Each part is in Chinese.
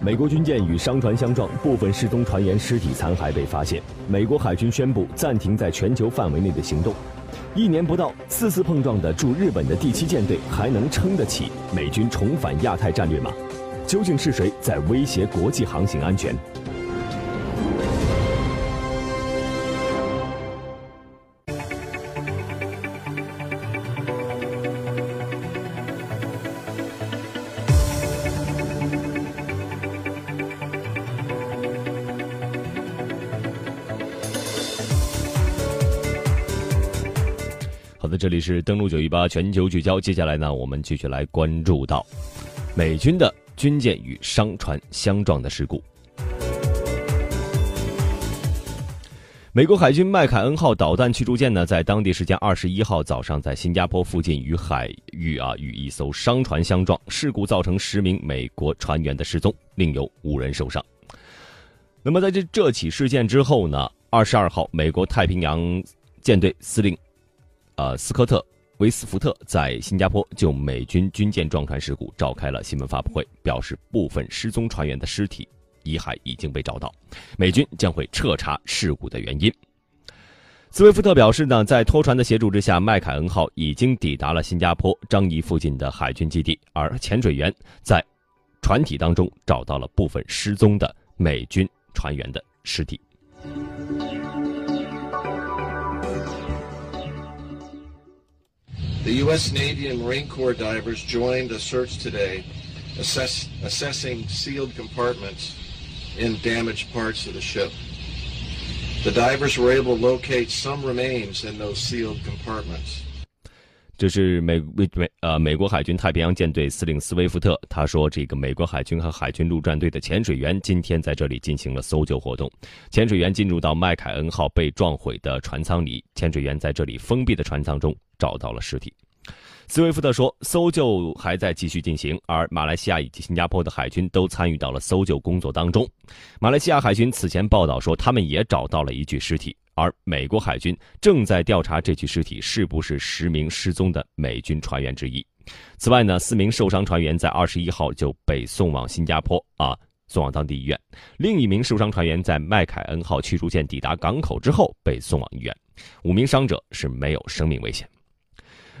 美国军舰与商船相撞，部分失踪船员尸体残骸被发现。美国海军宣布暂停在全球范围内的行动。一年不到，四次碰撞的驻日本的第七舰队还能撑得起美军重返亚太战略吗？究竟是谁在威胁国际航行安全？那这里是登陆九一八全球聚焦，接下来呢，我们继续来关注到美军的军舰与商船相撞的事故。美国海军麦凯恩号导弹驱逐舰呢，在当地时间二十一号早上，在新加坡附近与海域啊与一艘商船相撞，事故造成十名美国船员的失踪，另有五人受伤。那么在这这起事件之后呢，二十二号，美国太平洋舰队司令。呃，斯科特·威斯福特在新加坡就美军军舰撞船事故召开了新闻发布会，表示部分失踪船员的尸体遗骸已经被找到，美军将会彻查事故的原因。斯威夫特表示呢，在拖船的协助之下，麦凯恩号已经抵达了新加坡樟宜附近的海军基地，而潜水员在船体当中找到了部分失踪的美军船员的尸体。The U.S. Navy and Marine Corps divers joined a search today, assess, assessing sealed compartments in damaged parts of the ship. The divers were able to locate some remains in those sealed compartments. 这是美美呃美国海军太平洋舰队司令斯威夫特他说，这个美国海军和海军陆战队的潜水员今天在这里进行了搜救活动。潜水员进入到麦凯恩号被撞毁的船舱里，潜水员在这里封闭的船舱中找到了尸体。斯威夫特说，搜救还在继续进行，而马来西亚以及新加坡的海军都参与到了搜救工作当中。马来西亚海军此前报道说，他们也找到了一具尸体，而美国海军正在调查这具尸体是不是十名失踪的美军船员之一。此外呢，四名受伤船员在二十一号就被送往新加坡啊，送往当地医院。另一名受伤船员在麦凯恩号驱逐舰抵达港口之后被送往医院。五名伤者是没有生命危险。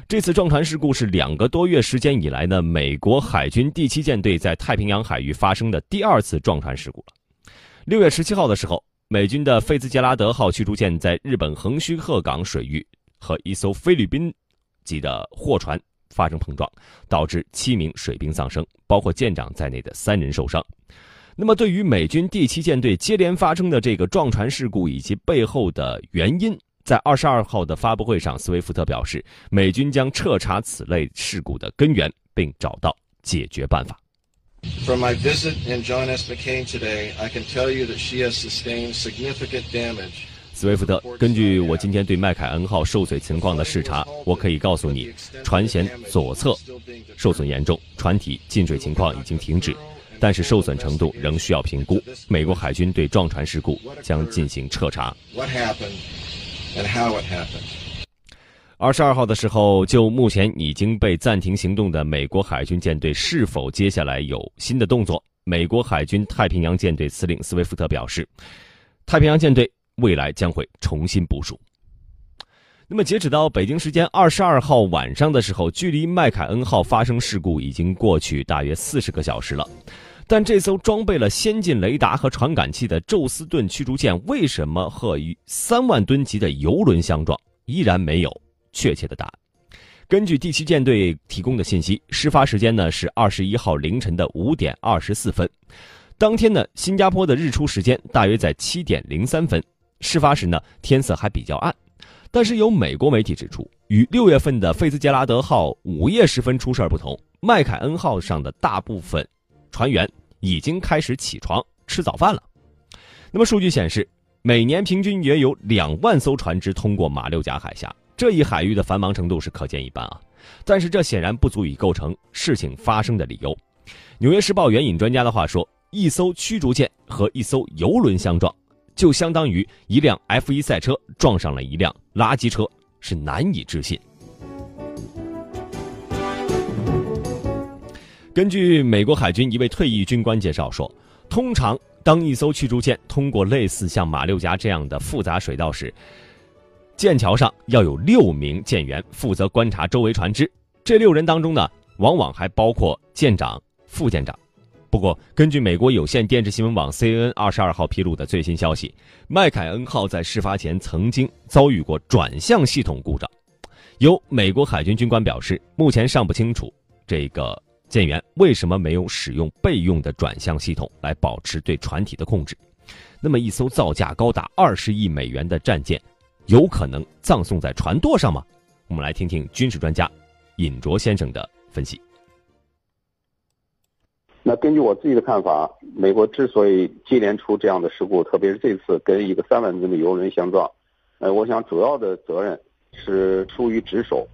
这次撞船事故是两个多月时间以来呢，美国海军第七舰队在太平洋海域发生的第二次撞船事故了。六月十七号的时候，美军的费兹杰拉德号驱逐舰在日本横须贺港水域和一艘菲律宾籍的货船发生碰撞，导致七名水兵丧生，包括舰长在内的三人受伤。那么，对于美军第七舰队接连发生的这个撞船事故以及背后的原因，在二十二号的发布会上，斯威夫特表示，美军将彻查此类事故的根源，并找到解决办法。From my visit in John S. McCain today, I can tell you that she has sustained significant damage. 斯威夫特，根据我今天对麦凯恩号受损情况的视察，我可以告诉你，船舷左侧受损严重，船体进水情况已经停止，但是受损程度仍需要评估。美国海军对撞船事故将进行彻查。What happened? and how it happened. 二十二号的时候，就目前已经被暂停行动的美国海军舰队是否接下来有新的动作？美国海军太平洋舰队司令斯威夫特表示，太平洋舰队未来将会重新部署。那么，截止到北京时间二十二号晚上的时候，距离麦凯恩号发生事故已经过去大约四十个小时了。但这艘装备了先进雷达和传感器的宙斯盾驱逐舰为什么和三万吨级的油轮相撞，依然没有确切的答案。根据第七舰队提供的信息，事发时间呢是二十一号凌晨的五点二十四分。当天呢，新加坡的日出时间大约在七点零三分。事发时呢，天色还比较暗。但是有美国媒体指出，与六月份的费兹杰拉德号午夜时分出事不同，麦凯恩号上的大部分船员。已经开始起床吃早饭了。那么数据显示，每年平均约有两万艘船只通过马六甲海峡，这一海域的繁忙程度是可见一斑啊。但是这显然不足以构成事情发生的理由。纽约时报援引专家的话说，一艘驱逐舰和一艘游轮相撞，就相当于一辆 F1 赛车撞上了一辆垃圾车，是难以置信。根据美国海军一位退役军官介绍说，通常当一艘驱逐舰通过类似像马六甲这样的复杂水道时，舰桥上要有六名舰员负责观察周围船只。这六人当中呢，往往还包括舰长、副舰长。不过，根据美国有线电视新闻网 CNN 二十二号披露的最新消息，麦凯恩号在事发前曾经遭遇过转向系统故障。有美国海军军官表示，目前尚不清楚这个。舰员为什么没有使用备用的转向系统来保持对船体的控制？那么，一艘造价高达二十亿美元的战舰，有可能葬送在船舵上吗？我们来听听军事专家尹卓先生的分析。那根据我自己的看法，美国之所以接连出这样的事故，特别是这次跟一个三万吨的油轮相撞，呃，我想主要的责任是出于职守，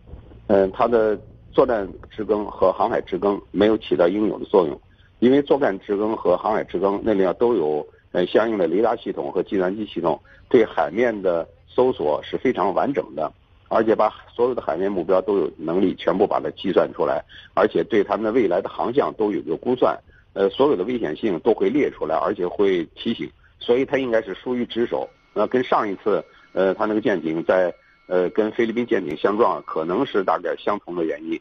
嗯，他的。作战职更和航海职更没有起到应有的作用，因为作战职更和航海职更那里都有呃相应的雷达系统和计算机系统，对海面的搜索是非常完整的，而且把所有的海面目标都有能力全部把它计算出来，而且对他们的未来的航向都有个估算，呃，所有的危险性都会列出来，而且会提醒，所以它应该是疏于职守。那跟上一次呃，他那个舰艇在。呃，跟菲律宾舰艇相撞，可能是大概相同的原因。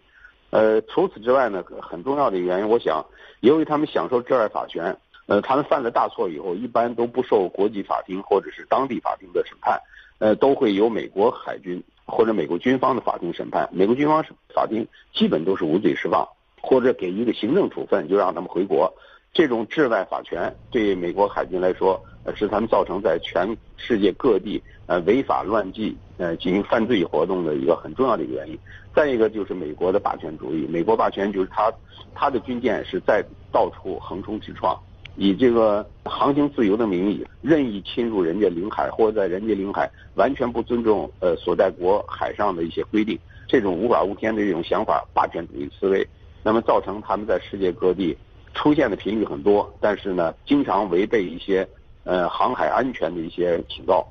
呃，除此之外呢，很重要的原因，我想，由于他们享受治外法权，呃，他们犯了大错以后，一般都不受国际法庭或者是当地法庭的审判，呃，都会由美国海军或者美国军方的法庭审判。美国军方法庭基本都是无罪释放，或者给一个行政处分，就让他们回国。这种治外法权对美国海军来说，呃，是他们造成在全世界各地呃违法乱纪呃进行犯罪活动的一个很重要的一个原因。再一个就是美国的霸权主义，美国霸权就是他他的军舰是在到处横冲直撞，以这个航行自由的名义任意侵入人家领海，或者在人家领海完全不尊重呃所在国海上的一些规定，这种无法无天的这种想法，霸权主义思维，那么造成他们在世界各地。出现的频率很多，但是呢，经常违背一些呃航海安全的一些警告。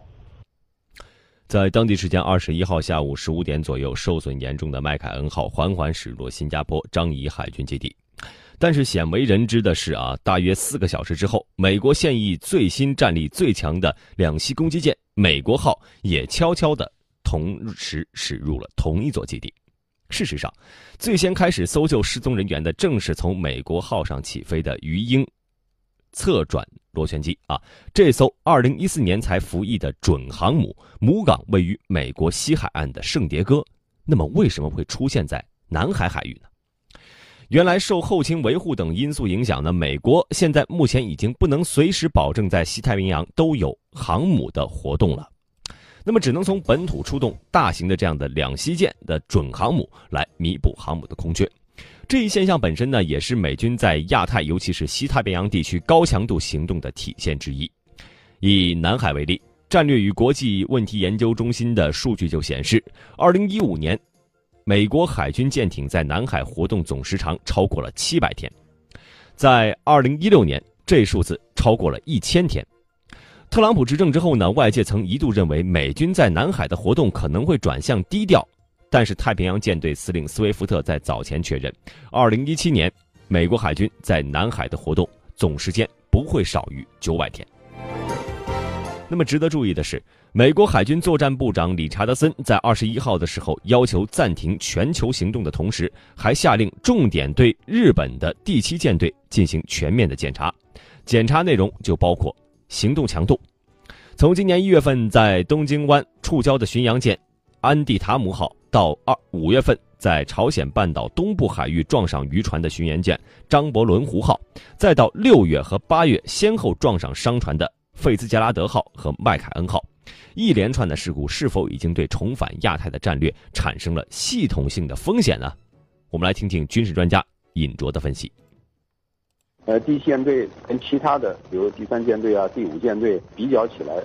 在当地时间二十一号下午十五点左右，受损严重的麦凯恩号缓缓驶入新加坡樟宜海军基地。但是鲜为人知的是啊，大约四个小时之后，美国现役最新战力最强的两栖攻击舰美国号也悄悄的同时驶入了同一座基地。事实上，最先开始搜救失踪人员的正是从美国号上起飞的鱼鹰侧转螺旋机啊。这艘2014年才服役的准航母，母港位于美国西海岸的圣迭戈。那么，为什么会出现在南海海域呢？原来，受后勤维护等因素影响呢，美国现在目前已经不能随时保证在西太平洋都有航母的活动了。那么只能从本土出动大型的这样的两栖舰的准航母来弥补航母的空缺，这一现象本身呢，也是美军在亚太尤其是西太平洋地区高强度行动的体现之一。以南海为例，战略与国际问题研究中心的数据就显示，二零一五年，美国海军舰艇在南海活动总时长超过了七百天，在二零一六年，这数字超过了一千天。特朗普执政之后呢，外界曾一度认为美军在南海的活动可能会转向低调，但是太平洋舰队司令斯威夫特在早前确认，二零一七年美国海军在南海的活动总时间不会少于九百天。那么值得注意的是，美国海军作战部长理查德森在二十一号的时候要求暂停全球行动的同时，还下令重点对日本的第七舰队进行全面的检查，检查内容就包括。行动强度，从今年一月份在东京湾触礁的巡洋舰安蒂塔姆号，到二五月份在朝鲜半岛东部海域撞上渔船的巡洋舰张伯伦湖号，再到六月和八月先后撞上商船的费兹杰拉德号和麦凯恩号，一连串的事故是否已经对重返亚太的战略产生了系统性的风险呢？我们来听听军事专家尹卓的分析。呃，第七舰队跟其他的，比如第三舰队啊、第五舰队比较起来，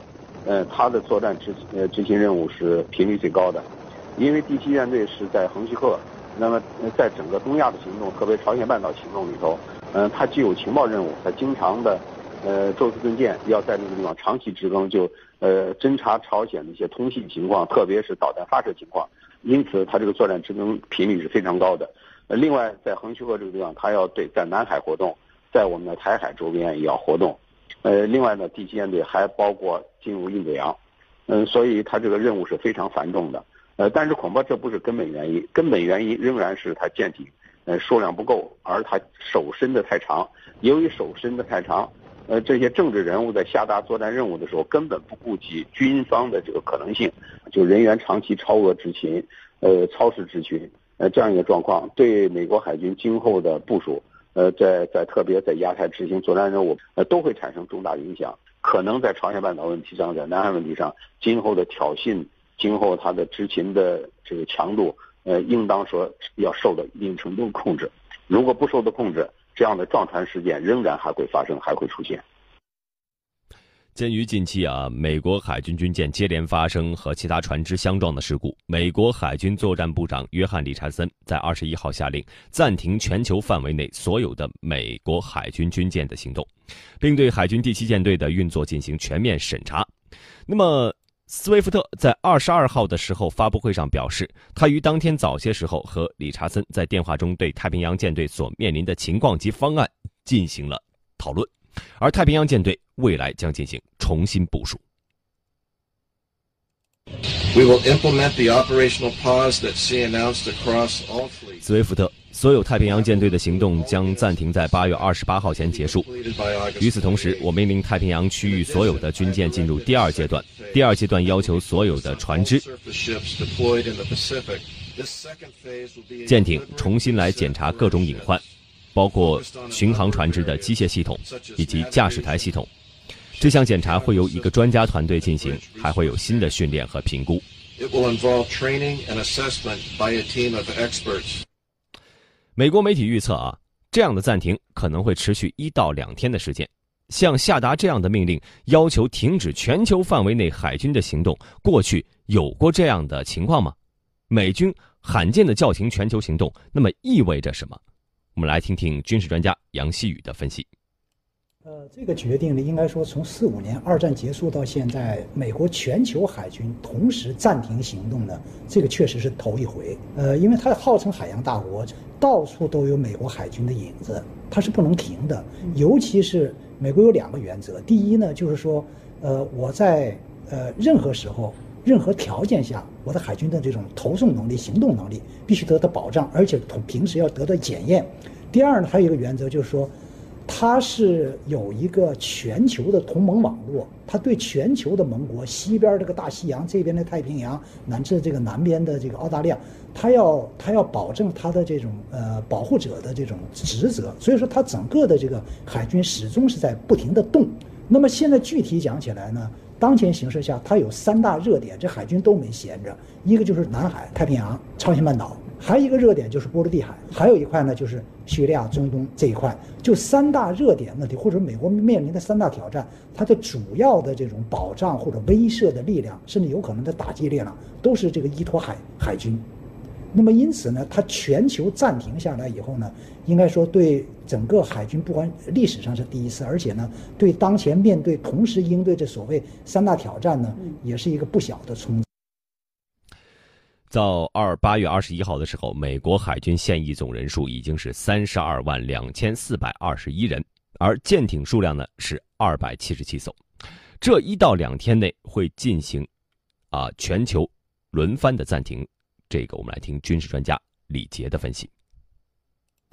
呃，它的作战执呃执行任务是频率最高的，因为第七舰队是在横须贺，那么在整个东亚的行动，特别朝鲜半岛行动里头，嗯，它既有情报任务，它经常的，呃，宙斯盾舰要在那个地方长期值更，就呃侦察朝鲜的一些通信情况，特别是导弹发射情况，因此它这个作战职能频率是非常高的。另外，在横须贺这个地方，它要对在南海活动，在我们的台海周边也要活动。呃，另外呢，第七舰队还包括进入印度洋，嗯，所以它这个任务是非常繁重的。呃，但是恐怕这不是根本原因，根本原因仍然是它舰艇呃数量不够，而它手伸的太长。由于手伸的太长，呃，这些政治人物在下达作战任务的时候，根本不顾及军方的这个可能性，就人员长期超额执勤，呃，超时执勤。呃，这样一个状况对美国海军今后的部署，呃，在在特别在亚太执行作战任务，呃，都会产生重大影响。可能在朝鲜半岛问题上，在南海问题上，今后的挑衅，今后它的执勤的这个强度，呃，应当说要受到一定程度控制。如果不受到控制，这样的撞船事件仍然还会发生，还会出现。鉴于近期啊，美国海军军舰接连发生和其他船只相撞的事故，美国海军作战部长约翰·理查森在二十一号下令暂停全球范围内所有的美国海军军舰的行动，并对海军第七舰队的运作进行全面审查。那么，斯威夫特在二十二号的时候发布会上表示，他于当天早些时候和理查森在电话中对太平洋舰队所面临的情况及方案进行了讨论。而太平洋舰队未来将进行重新部署。We will implement the operational pause that C announced across all fleets. 斯威夫特，所有太平洋舰队的行动将暂停在八月二十八号前结束。与此同时，我命令太平洋区域所有的军舰进入第二阶段。第二阶段要求所有的船只、舰艇重新来检查各种隐患。包括巡航船只的机械系统以及驾驶台系统，这项检查会由一个专家团队进行，还会有新的训练和评估。美国媒体预测啊，这样的暂停可能会持续一到两天的时间。像下达这样的命令，要求停止全球范围内海军的行动，过去有过这样的情况吗？美军罕见的叫停全球行动，那么意味着什么？我们来听听军事专家杨希宇的分析。呃，这个决定呢，应该说从四五年二战结束到现在，美国全球海军同时暂停行动呢，这个确实是头一回。呃，因为它号称海洋大国，到处都有美国海军的影子，它是不能停的。尤其是美国有两个原则，第一呢，就是说，呃，我在呃任何时候。任何条件下，我的海军的这种投送能力、行动能力必须得到保障，而且同平时要得到检验。第二呢，还有一个原则就是说，它是有一个全球的同盟网络，它对全球的盟国，西边这个大西洋，这边的太平洋，乃至这个南边的这个澳大利亚，它要它要保证它的这种呃保护者的这种职责。所以说，它整个的这个海军始终是在不停的动。那么现在具体讲起来呢？当前形势下，它有三大热点，这海军都没闲着。一个就是南海、太平洋、朝鲜半岛，还有一个热点就是波罗的海，还有一块呢就是叙利亚、中东这一块。就三大热点问题，或者美国面临的三大挑战，它的主要的这种保障或者威慑的力量，甚至有可能的打击力量，都是这个依托海海军。那么因此呢，它全球暂停下来以后呢，应该说对整个海军不管历史上是第一次，而且呢，对当前面对同时应对这所谓三大挑战呢，也是一个不小的冲击。到二八月二十一号的时候，美国海军现役总人数已经是三十二万两千四百二十一人，而舰艇数量呢是二百七十七艘。这一到两天内会进行啊全球轮番的暂停。这个我们来听军事专家李杰的分析。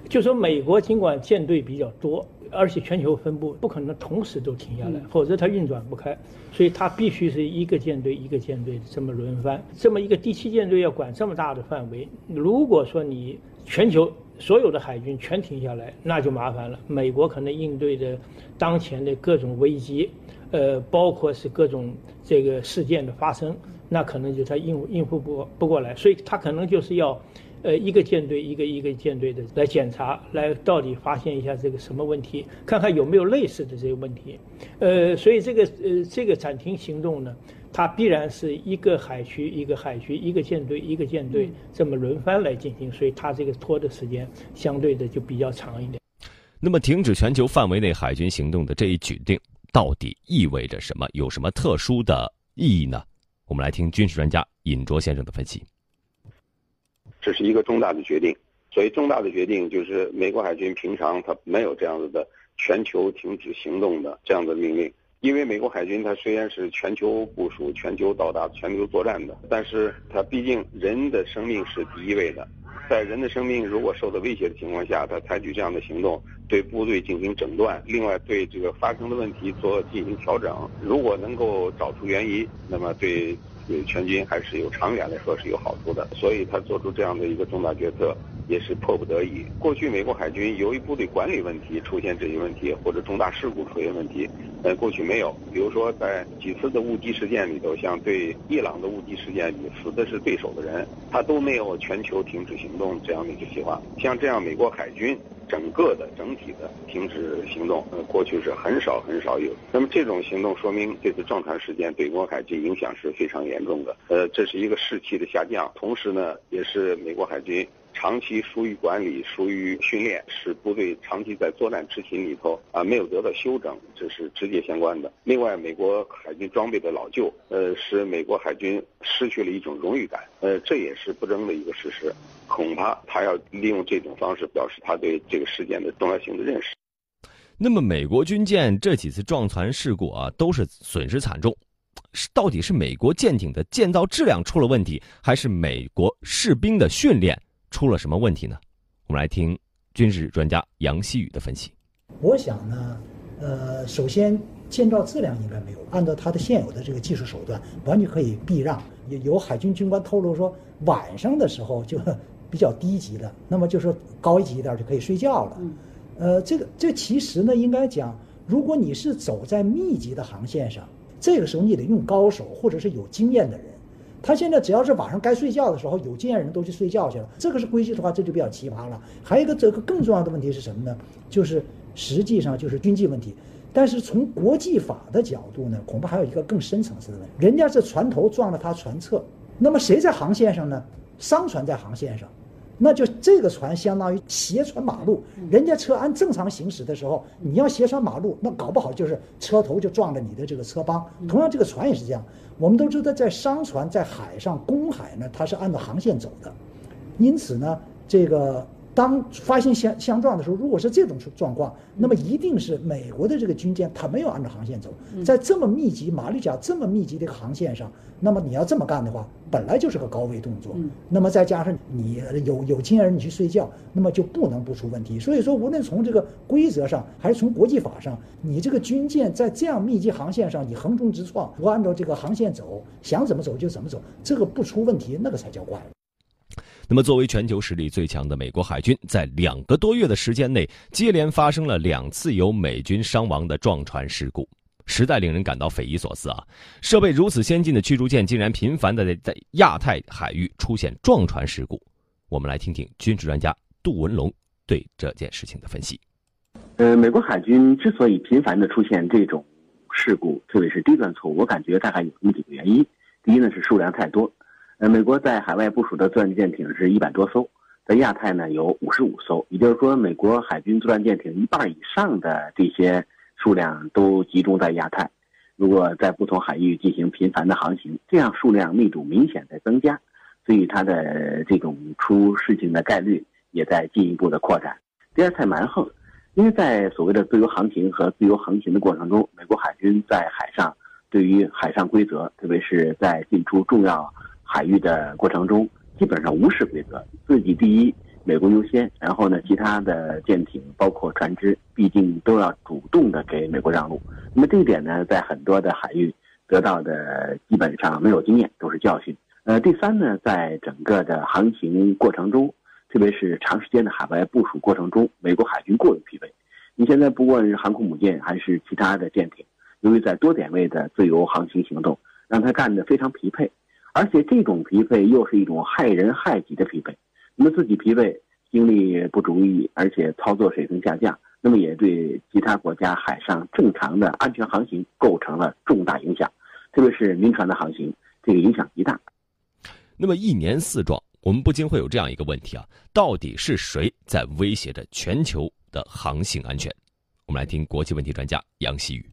就说美国尽管舰队比较多，而且全球分布不可能同时都停下来，否则它运转不开，所以它必须是一个舰队一个舰队这么轮番。这么一个第七舰队要管这么大的范围，如果说你全球所有的海军全停下来，那就麻烦了。美国可能应对的当前的各种危机，呃，包括是各种这个事件的发生。那可能就他应应付不不过来，所以他可能就是要，呃，一个舰队一个一个舰队的来检查，来到底发现一下这个什么问题，看看有没有类似的这个问题，呃，所以这个呃这个暂停行动呢，它必然是一个海区一个海区一个舰队一个舰队这么轮番来进行，所以它这个拖的时间相对的就比较长一点。那么，停止全球范围内海军行动的这一举定，到底意味着什么？有什么特殊的意义呢？我们来听军事专家尹卓先生的分析。这是一个重大的决定，所以重大的决定就是美国海军平常它没有这样子的全球停止行动的这样的命令，因为美国海军它虽然是全球部署、全球到达、全球作战的，但是它毕竟人的生命是第一位的。在人的生命如果受到威胁的情况下，他采取这样的行动，对部队进行诊断，另外对这个发生的问题做进行调整。如果能够找出原因，那么对对全军还是有长远来说是有好处的。所以他做出这样的一个重大决策。也是迫不得已。过去美国海军由于部队管理问题出现这些问题，或者重大事故出现问题，呃，过去没有。比如说在几次的误击事件里头，像对伊朗的误击事件里死的是对手的人，他都没有全球停止行动这样的一个计划。像这样美国海军整个的整体的停止行动，呃，过去是很少很少有。那么这种行动说明这次撞船事件对美国海军影响是非常严重的。呃，这是一个士气的下降，同时呢，也是美国海军。长期疏于管理、疏于训练，使部队长期在作战执勤里头啊没有得到休整，这是直接相关的。另外，美国海军装备的老旧，呃，使美国海军失去了一种荣誉感，呃，这也是不争的一个事实。恐怕他要利用这种方式表示他对这个事件的重要性的认识。那么，美国军舰这几次撞船事故啊，都是损失惨重，是到底是美国舰艇的建造质量出了问题，还是美国士兵的训练？出了什么问题呢？我们来听军事专家杨希宇的分析。我想呢，呃，首先建造质量应该没有，按照它的现有的这个技术手段，完全可以避让。有有海军军官透露说，晚上的时候就比较低级的，那么就是高一级一点就可以睡觉了。呃，这个这其实呢，应该讲，如果你是走在密集的航线上，这个时候你得用高手或者是有经验的人。他现在只要是晚上该睡觉的时候，有经验人都去睡觉去了。这个是规矩的话，这就比较奇葩了。还有一个这个更重要的问题是什么呢？就是实际上就是军纪问题。但是从国际法的角度呢，恐怕还有一个更深层次的问题。人家是船头撞了他船侧，那么谁在航线上呢？商船在航线上。那就这个船相当于斜穿马路，人家车按正常行驶的时候，你要斜穿马路，那搞不好就是车头就撞了你的这个车帮。同样，这个船也是这样。我们都知道，在商船在海上公海呢，它是按照航线走的，因此呢，这个。当发现相相撞的时候，如果是这种状况，那么一定是美国的这个军舰它没有按照航线走，在这么密集马六甲这么密集的航线上，那么你要这么干的话，本来就是个高危动作，那么再加上你有有经验人你去睡觉，那么就不能不出问题。所以说，无论从这个规则上还是从国际法上，你这个军舰在这样密集航线上，你横冲直撞，不按照这个航线走，想怎么走就怎么走，这个不出问题，那个才叫怪。那么，作为全球实力最强的美国海军，在两个多月的时间内，接连发生了两次有美军伤亡的撞船事故，实在令人感到匪夷所思啊！设备如此先进的驱逐舰，竟然频繁的在亚太海域出现撞船事故。我们来听听军事专家杜文龙对这件事情的分析。呃，美国海军之所以频繁的出现这种事故，特别是低端错误，我感觉大概有这么几个原因。第一呢，是数量太多。呃，美国在海外部署的作战舰艇是一百多艘，在亚太呢有五十五艘，也就是说，美国海军作战舰艇一半以上的这些数量都集中在亚太。如果在不同海域进行频繁的航行，这样数量密度明显在增加，所以它的这种出事情的概率也在进一步的扩展。第二，太蛮横，因为在所谓的自由航行和自由航行的过程中，美国海军在海上对于海上规则，特别是在进出重要。海域的过程中，基本上无视规则，自己第一，美国优先。然后呢，其他的舰艇包括船只，毕竟都要主动的给美国让路。那么这一点呢，在很多的海域得到的基本上没有经验，都是教训。呃，第三呢，在整个的航行过程中，特别是长时间的海外部署过程中，美国海军过于疲惫。你现在不管是航空母舰还是其他的舰艇，由于在多点位的自由航行行动，让他干得非常疲惫。而且这种疲惫又是一种害人害己的疲惫，那么自己疲惫，精力不足以，而且操作水平下降，那么也对其他国家海上正常的安全航行构成了重大影响，特别是民船的航行，这个影响极大。那么一年四撞，我们不禁会有这样一个问题啊，到底是谁在威胁着全球的航行安全？我们来听国际问题专家杨希宇。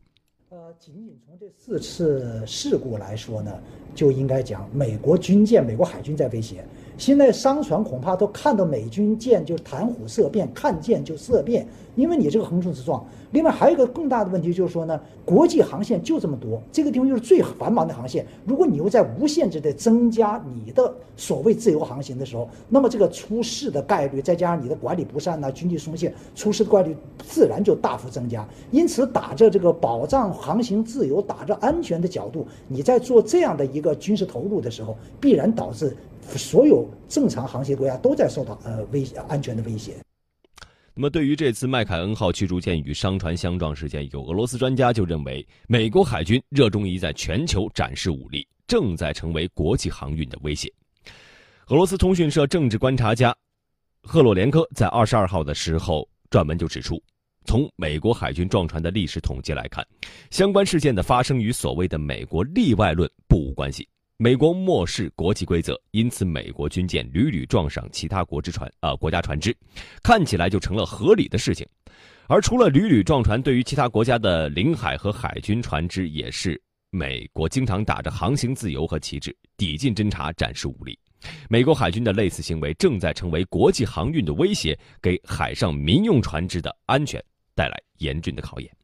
呃仅仅从四次事故来说呢，就应该讲美国军舰、美国海军在威胁。现在商船恐怕都看到美军舰就谈虎色变，看见就色变，因为你这个横冲直撞。另外还有一个更大的问题就是说呢，国际航线就这么多，这个地方又是最繁忙的航线，如果你又在无限制的增加你的所谓自由航行的时候，那么这个出事的概率，再加上你的管理不善呐，军纪松懈，出事的概率自然就大幅增加。因此，打着这个保障航行自由、打着安全的角度，你在做这样的一个军事投入的时候，必然导致。所有正常航行国家都在受到呃危安全的威胁。那么，对于这次麦凯恩号驱逐舰与商船相撞事件，有俄罗斯专家就认为，美国海军热衷于在全球展示武力，正在成为国际航运的威胁。俄罗斯通讯社政治观察家赫洛连科在二十二号的时候撰文就指出，从美国海军撞船的历史统计来看，相关事件的发生与所谓的美国例外论不无关系。美国漠视国际规则，因此美国军舰屡屡撞上其他国之船啊国家船只，看起来就成了合理的事情。而除了屡屡撞船，对于其他国家的领海和海军船只，也是美国经常打着航行自由和旗帜抵近侦察、展示武力。美国海军的类似行为正在成为国际航运的威胁，给海上民用船只的安全带来严峻的考验。